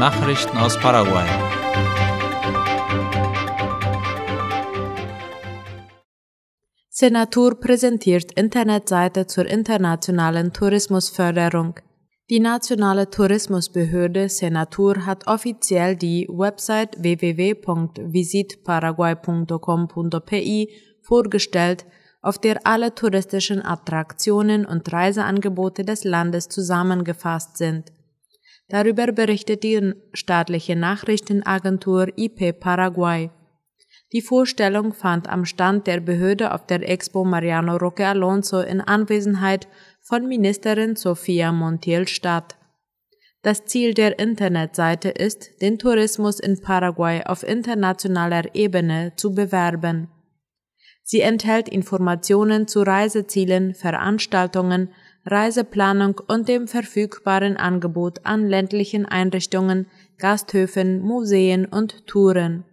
Nachrichten aus Paraguay. Senatur präsentiert Internetseite zur internationalen Tourismusförderung. Die nationale Tourismusbehörde Senatur hat offiziell die Website www.visitparaguay.com.pi vorgestellt, auf der alle touristischen Attraktionen und Reiseangebote des Landes zusammengefasst sind. Darüber berichtet die staatliche Nachrichtenagentur IP Paraguay. Die Vorstellung fand am Stand der Behörde auf der Expo Mariano Roque Alonso in Anwesenheit von Ministerin Sofia Montiel statt. Das Ziel der Internetseite ist, den Tourismus in Paraguay auf internationaler Ebene zu bewerben. Sie enthält Informationen zu Reisezielen, Veranstaltungen, Reiseplanung und dem verfügbaren Angebot an ländlichen Einrichtungen, Gasthöfen, Museen und Touren.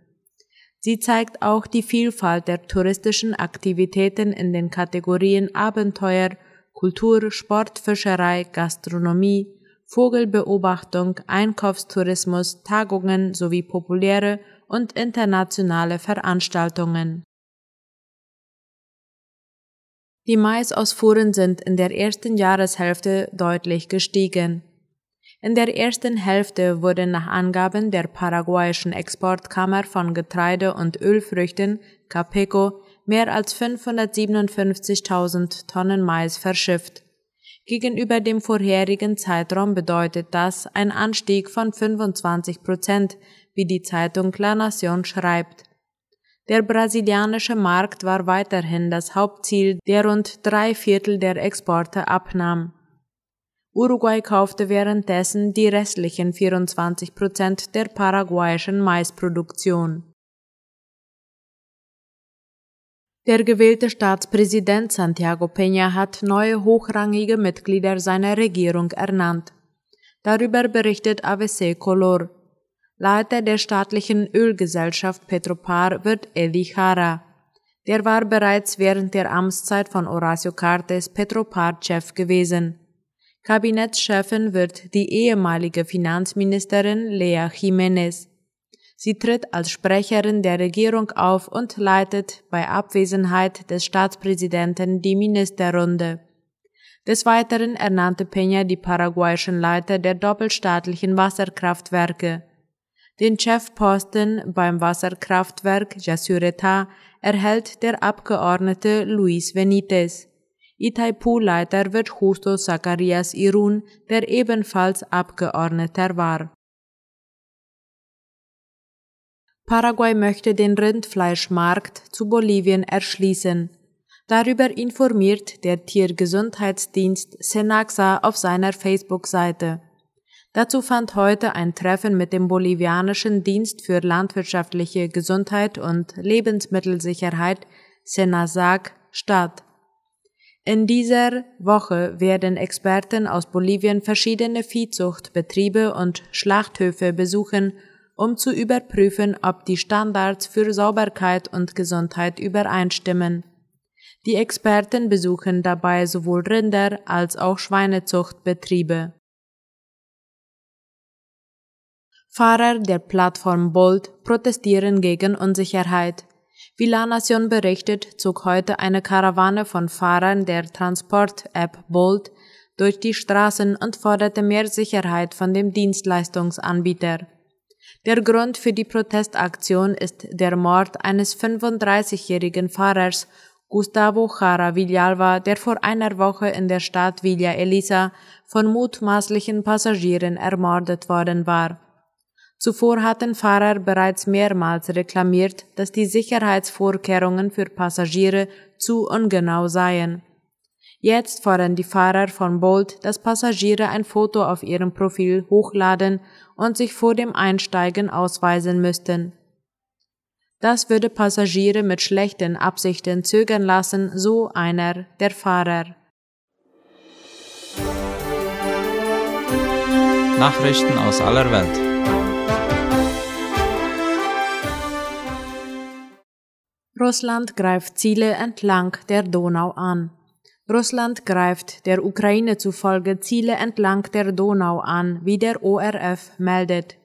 Sie zeigt auch die Vielfalt der touristischen Aktivitäten in den Kategorien Abenteuer, Kultur, Sport, Fischerei, Gastronomie, Vogelbeobachtung, Einkaufstourismus, Tagungen sowie populäre und internationale Veranstaltungen. Die Maisausfuhren sind in der ersten Jahreshälfte deutlich gestiegen. In der ersten Hälfte wurden nach Angaben der paraguayischen Exportkammer von Getreide und Ölfrüchten Capeco mehr als 557.000 Tonnen Mais verschifft. Gegenüber dem vorherigen Zeitraum bedeutet das ein Anstieg von 25 Prozent, wie die Zeitung La Nación schreibt. Der brasilianische Markt war weiterhin das Hauptziel, der rund drei Viertel der Exporte abnahm. Uruguay kaufte währenddessen die restlichen 24 Prozent der paraguayischen Maisproduktion. Der gewählte Staatspräsident Santiago Peña hat neue hochrangige Mitglieder seiner Regierung ernannt. Darüber berichtet ABC Color. Leiter der staatlichen Ölgesellschaft Petropar wird Eddie Jara. Der war bereits während der Amtszeit von Horacio Cartes Petropar-Chef gewesen. Kabinettschefin wird die ehemalige Finanzministerin Lea Jiménez. Sie tritt als Sprecherin der Regierung auf und leitet bei Abwesenheit des Staatspräsidenten die Ministerrunde. Des Weiteren ernannte Peña die paraguayischen Leiter der doppelstaatlichen Wasserkraftwerke. Den Chefposten beim Wasserkraftwerk Jasureta erhält der Abgeordnete Luis Benitez. Itaipu-Leiter wird Justo Zacharias Irun, der ebenfalls Abgeordneter war. Paraguay möchte den Rindfleischmarkt zu Bolivien erschließen. Darüber informiert der Tiergesundheitsdienst Senaxa auf seiner Facebook-Seite. Dazu fand heute ein Treffen mit dem bolivianischen Dienst für landwirtschaftliche Gesundheit und Lebensmittelsicherheit Senasag statt. In dieser Woche werden Experten aus Bolivien verschiedene Viehzuchtbetriebe und Schlachthöfe besuchen, um zu überprüfen, ob die Standards für Sauberkeit und Gesundheit übereinstimmen. Die Experten besuchen dabei sowohl Rinder als auch Schweinezuchtbetriebe. Fahrer der Plattform Bolt protestieren gegen Unsicherheit. Wie La Nation berichtet, zog heute eine Karawane von Fahrern der Transport-App Bolt durch die Straßen und forderte mehr Sicherheit von dem Dienstleistungsanbieter. Der Grund für die Protestaktion ist der Mord eines 35-jährigen Fahrers Gustavo Jara Villalba, der vor einer Woche in der Stadt Villa Elisa von mutmaßlichen Passagieren ermordet worden war. Zuvor hatten Fahrer bereits mehrmals reklamiert, dass die Sicherheitsvorkehrungen für Passagiere zu ungenau seien. Jetzt fordern die Fahrer von Bolt, dass Passagiere ein Foto auf ihrem Profil hochladen und sich vor dem Einsteigen ausweisen müssten. Das würde Passagiere mit schlechten Absichten zögern lassen, so einer der Fahrer. Nachrichten aus aller Welt. Russland greift Ziele entlang der Donau an. Russland greift der Ukraine zufolge Ziele entlang der Donau an, wie der ORF meldet.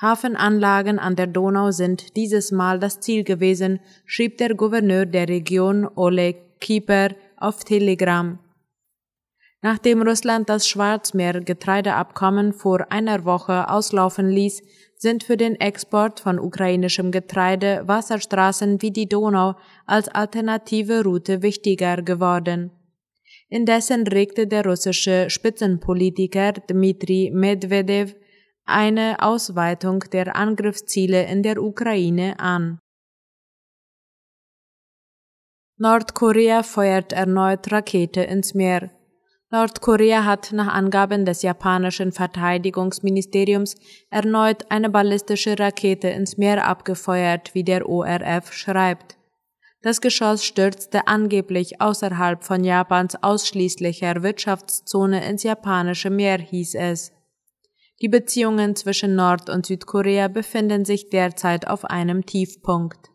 Hafenanlagen an der Donau sind dieses Mal das Ziel gewesen, schrieb der Gouverneur der Region Oleg Kieper auf Telegram. Nachdem Russland das Schwarzmeer-Getreideabkommen vor einer Woche auslaufen ließ, sind für den Export von ukrainischem Getreide Wasserstraßen wie die Donau als alternative Route wichtiger geworden. Indessen regte der russische Spitzenpolitiker Dmitri Medvedev eine Ausweitung der Angriffsziele in der Ukraine an. Nordkorea feuert erneut Rakete ins Meer. Nordkorea hat nach Angaben des japanischen Verteidigungsministeriums erneut eine ballistische Rakete ins Meer abgefeuert, wie der ORF schreibt. Das Geschoss stürzte angeblich außerhalb von Japans ausschließlicher Wirtschaftszone ins japanische Meer, hieß es. Die Beziehungen zwischen Nord- und Südkorea befinden sich derzeit auf einem Tiefpunkt.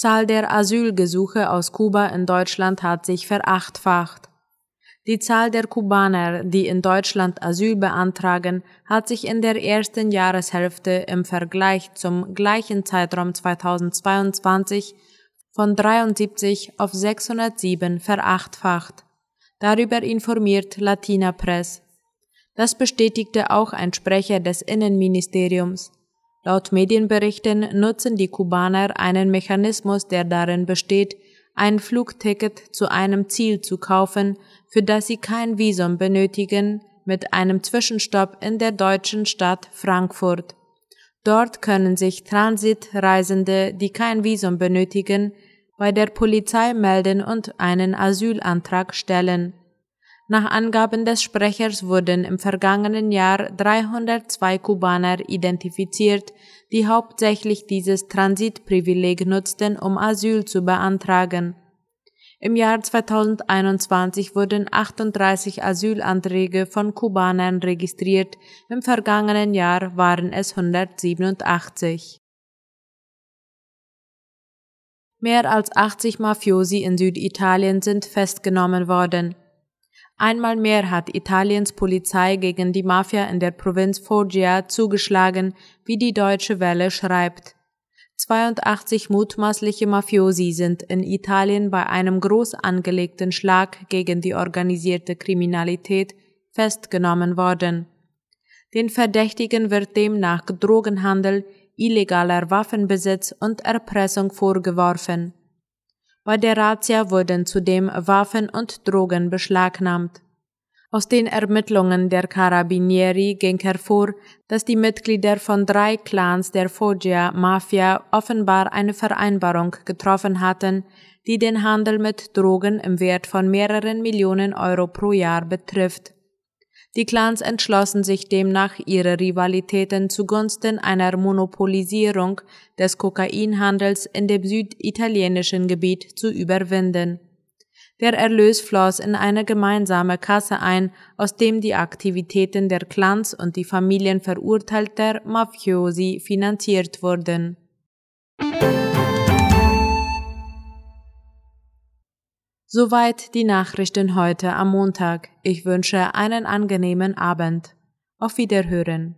Zahl der Asylgesuche aus Kuba in Deutschland hat sich verachtfacht. Die Zahl der Kubaner, die in Deutschland Asyl beantragen, hat sich in der ersten Jahreshälfte im Vergleich zum gleichen Zeitraum 2022 von 73 auf 607 verachtfacht. Darüber informiert Latina Press. Das bestätigte auch ein Sprecher des Innenministeriums. Laut Medienberichten nutzen die Kubaner einen Mechanismus, der darin besteht, ein Flugticket zu einem Ziel zu kaufen, für das sie kein Visum benötigen, mit einem Zwischenstopp in der deutschen Stadt Frankfurt. Dort können sich Transitreisende, die kein Visum benötigen, bei der Polizei melden und einen Asylantrag stellen. Nach Angaben des Sprechers wurden im vergangenen Jahr 302 Kubaner identifiziert, die hauptsächlich dieses Transitprivileg nutzten, um Asyl zu beantragen. Im Jahr 2021 wurden 38 Asylanträge von Kubanern registriert, im vergangenen Jahr waren es 187. Mehr als 80 Mafiosi in Süditalien sind festgenommen worden. Einmal mehr hat Italiens Polizei gegen die Mafia in der Provinz Foggia zugeschlagen, wie die Deutsche Welle schreibt. 82 mutmaßliche Mafiosi sind in Italien bei einem groß angelegten Schlag gegen die organisierte Kriminalität festgenommen worden. Den Verdächtigen wird demnach Drogenhandel, illegaler Waffenbesitz und Erpressung vorgeworfen. Bei der Razzia wurden zudem Waffen und Drogen beschlagnahmt. Aus den Ermittlungen der Carabinieri ging hervor, dass die Mitglieder von drei Clans der Foggia Mafia offenbar eine Vereinbarung getroffen hatten, die den Handel mit Drogen im Wert von mehreren Millionen Euro pro Jahr betrifft. Die Clans entschlossen sich demnach, ihre Rivalitäten zugunsten einer Monopolisierung des Kokainhandels in dem süditalienischen Gebiet zu überwinden. Der Erlös floss in eine gemeinsame Kasse ein, aus dem die Aktivitäten der Clans und die Familien verurteilter Mafiosi finanziert wurden. Soweit die Nachrichten heute am Montag. Ich wünsche einen angenehmen Abend. Auf Wiederhören.